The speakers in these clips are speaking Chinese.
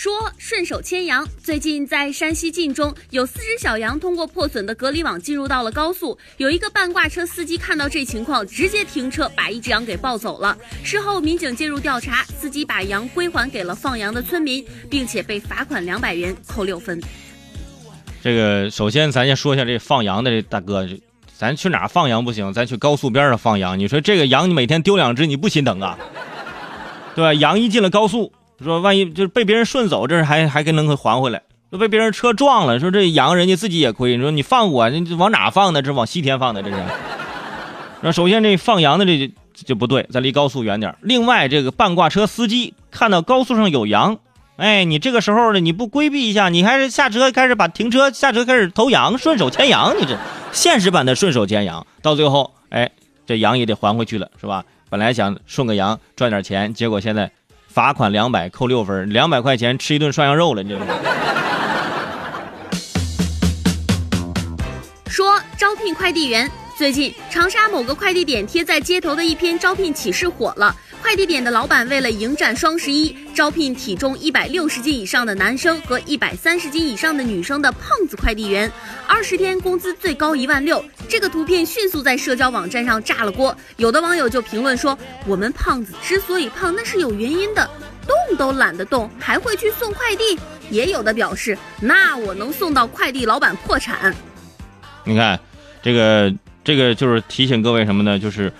说顺手牵羊。最近在山西晋中，有四只小羊通过破损的隔离网进入到了高速。有一个半挂车司机看到这情况，直接停车把一只羊给抱走了。事后民警介入调查，司机把羊归还给了放羊的村民，并且被罚款两百元，扣六分。这个首先咱先说一下这放羊的这大哥，咱去哪放羊不行，咱去高速边上放羊。你说这个羊你每天丢两只，你不心疼啊？对吧？羊一进了高速。说万一就是被别人顺走，这是还还跟能还回来，被别人车撞了。说这羊人家自己也亏。你说你放我，你往哪放呢？这往西天放的，这是。那首先这放羊的这就不对，咱离高速远点。另外这个半挂车司机看到高速上有羊，哎，你这个时候呢你不规避一下，你还是下车开始把停车下车开始投羊，顺手牵羊，你这现实版的顺手牵羊，到最后哎这羊也得还回去了，是吧？本来想顺个羊赚点钱，结果现在。罚款两百，扣六分，两百块钱吃一顿涮羊肉了，你这。说招聘快递员，最近长沙某个快递点贴在街头的一篇招聘启事火了。快递点的老板为了迎战双十一，招聘体重一百六十斤以上的男生和一百三十斤以上的女生的胖子快递员，二十天工资最高一万六。这个图片迅速在社交网站上炸了锅，有的网友就评论说：“我们胖子之所以胖，那是有原因的，动都懒得动，还会去送快递。”也有的表示：“那我能送到快递老板破产。”你看，这个这个就是提醒各位什么呢？就是。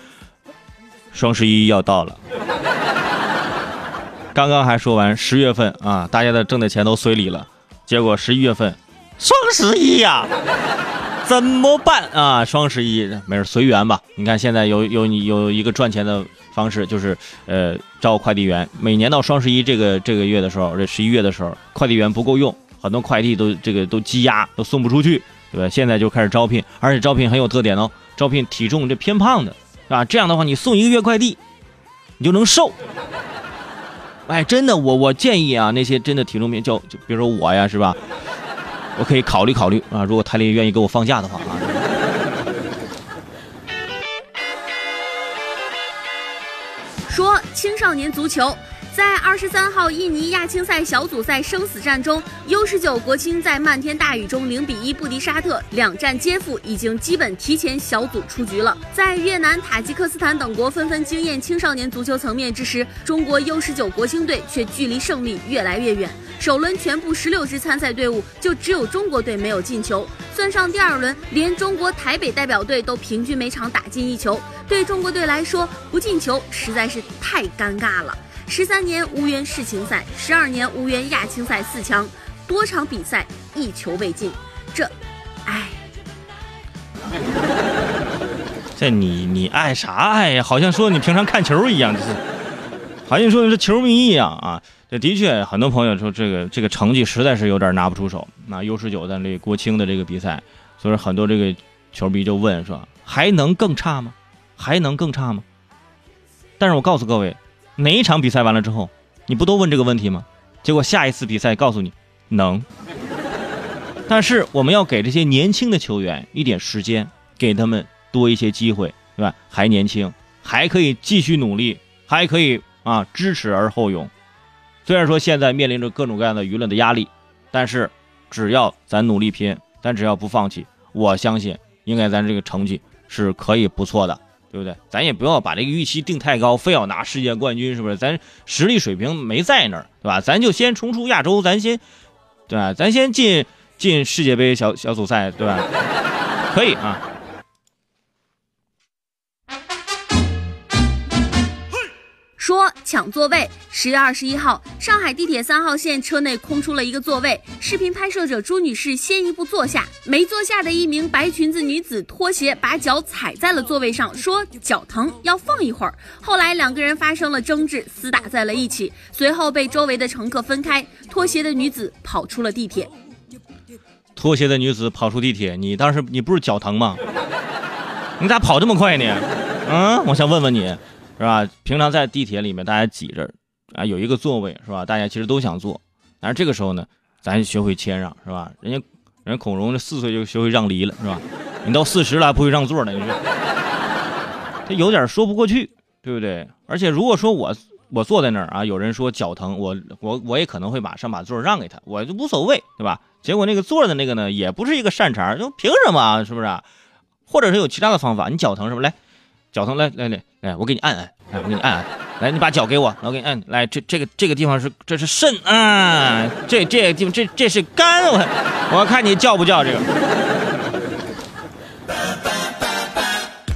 双十一要到了，刚刚还说完十月份啊，大家的挣的钱都随礼了，结果十一月份，双十一呀，怎么办啊？双十一没事随缘吧。你看现在有有你有一个赚钱的方式，就是呃招快递员。每年到双十一这个这个月的时候，这十一月的时候，快递员不够用，很多快递都这个都积压，都送不出去，对吧？现在就开始招聘，而且招聘很有特点哦，招聘体重这偏胖的。啊，这样的话，你送一个月快递，你就能瘦。哎，真的，我我建议啊，那些真的体重偏就就比如说我呀，是吧？我可以考虑考虑啊，如果泰林愿意给我放假的话啊。说青少年足球。在二十三号印尼亚青赛小组赛生死战中，U 十九国青在漫天大雨中零比一不敌沙特，两战皆负，已经基本提前小组出局了。在越南、塔吉克斯坦等国纷纷惊艳青少年足球层面之时，中国 U 十九国青队却距离胜利越来越远。首轮全部十六支参赛队伍，就只有中国队没有进球。算上第二轮，连中国台北代表队都平均每场打进一球。对中国队来说，不进球实在是太尴尬了。十三年无缘世青赛，十二年无缘亚青赛四强，多场比赛一球未进，这，唉，这你你爱啥爱呀？好像说你平常看球一样，就是，好像说你是球迷一样啊。这的确，很多朋友说这个这个成绩实在是有点拿不出手。那 U 十九的这国青的这个比赛，所以很多这个球迷就问说，还能更差吗？还能更差吗？但是我告诉各位。哪一场比赛完了之后，你不都问这个问题吗？结果下一次比赛告诉你能，但是我们要给这些年轻的球员一点时间，给他们多一些机会，对吧？还年轻，还可以继续努力，还可以啊知耻而后勇。虽然说现在面临着各种各样的舆论的压力，但是只要咱努力拼，咱只要不放弃，我相信应该咱这个成绩是可以不错的。对不对？咱也不要把这个预期定太高，非要拿世界冠军，是不是？咱实力水平没在那儿，对吧？咱就先冲出亚洲，咱先，对吧？咱先进进世界杯小小组赛，对吧？可以啊。说抢座位。十月二十一号，上海地铁三号线车内空出了一个座位。视频拍摄者朱女士先一步坐下，没坐下的一名白裙子女子拖鞋把脚踩在了座位上，说脚疼要放一会儿。后来两个人发生了争执，厮打在了一起，随后被周围的乘客分开。拖鞋的女子跑出了地铁。拖鞋的女子跑出地铁，你当时你不是脚疼吗？你咋跑这么快呢？嗯，我想问问你。是吧？平常在地铁里面，大家挤着，啊，有一个座位，是吧？大家其实都想坐，但是这个时候呢，咱学会谦让，是吧？人家，人家孔融这四岁就学会让梨了，是吧？你到四十了还不会让座呢，你说，他有点说不过去，对不对？而且如果说我我坐在那儿啊，有人说脚疼，我我我也可能会马上把座让给他，我就无所谓，对吧？结果那个坐的那个呢，也不是一个善茬，就凭什么啊？是不是？或者是有其他的方法？你脚疼是不？来，脚疼来来来来，我给你按按，哎，我给你按按，来，你把脚给我，我给你按，来，这这个这个地方是这是肾啊，这这个地方这这是肝，我我看你叫不叫这个？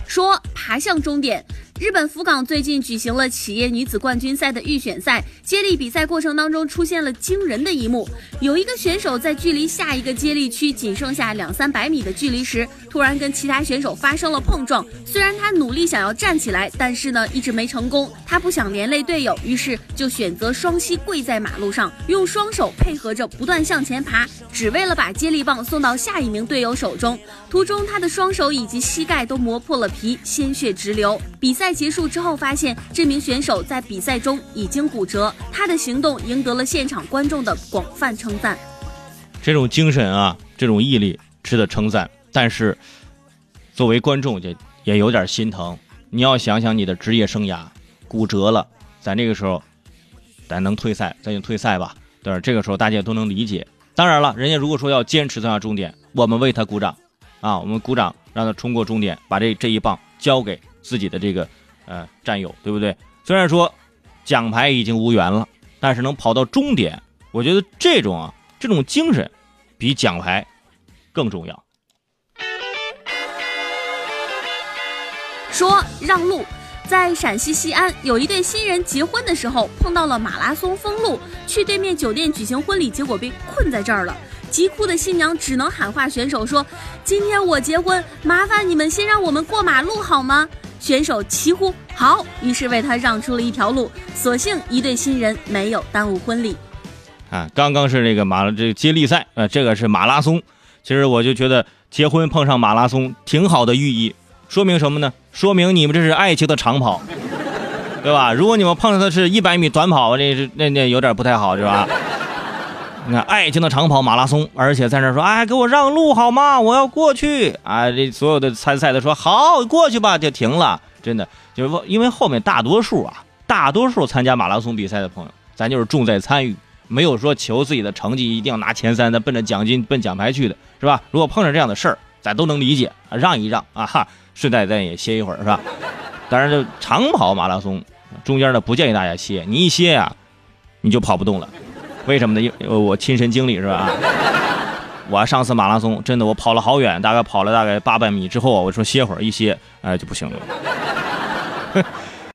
说爬向终点。日本福冈最近举行了企业女子冠军赛的预选赛，接力比赛过程当中出现了惊人的一幕，有一个选手在距离下一个接力区仅剩下两三百米的距离时，突然跟其他选手发生了碰撞。虽然他努力想要站起来，但是呢一直没成功。他不想连累队友，于是就选择双膝跪在马路上，用双手配合着不断向前爬，只为了把接力棒送到下一名队友手中。途中他的双手以及膝盖都磨破了皮，鲜血直流。比赛。结束之后，发现这名选手在比赛中已经骨折，他的行动赢得了现场观众的广泛称赞。这种精神啊，这种毅力值得称赞。但是，作为观众也也有点心疼。你要想想你的职业生涯，骨折了，在那个时候，咱能退赛，咱就退赛吧。对，这个时候大家都能理解。当然了，人家如果说要坚持走向终点，我们为他鼓掌啊，我们鼓掌，让他冲过终点，把这这一棒交给自己的这个。呃，战友，对不对？虽然说奖牌已经无缘了，但是能跑到终点，我觉得这种啊，这种精神比奖牌更重要。说让路，在陕西西安，有一对新人结婚的时候碰到了马拉松封路，去对面酒店举行婚礼，结果被困在这儿了。急哭的新娘只能喊话选手说：“今天我结婚，麻烦你们先让我们过马路好吗？”选手齐呼好，于是为他让出了一条路。所幸一对新人没有耽误婚礼。啊，刚刚是那个马这个接力赛，呃，这个是马拉松。其实我就觉得结婚碰上马拉松挺好的寓意，说明什么呢？说明你们这是爱情的长跑，对吧？如果你们碰上的是一百米短跑，这是那那有点不太好，是吧？你看爱情的长跑马拉松，而且在那说，哎，给我让路好吗？我要过去啊！这所有的参赛的说好，过去吧，就停了。真的，就是因为后面大多数啊，大多数参加马拉松比赛的朋友，咱就是重在参与，没有说求自己的成绩一定要拿前三，咱奔着奖金、奔奖牌去的，是吧？如果碰上这样的事儿，咱都能理解，让一让啊哈，顺带咱也歇一会儿，是吧？当然，这长跑马拉松中间呢，不建议大家歇，你一歇呀，你就跑不动了。为什么呢？因为我亲身经历是吧？我上次马拉松真的，我跑了好远，大概跑了大概八百米之后，我说歇会儿，一歇，哎就不行了。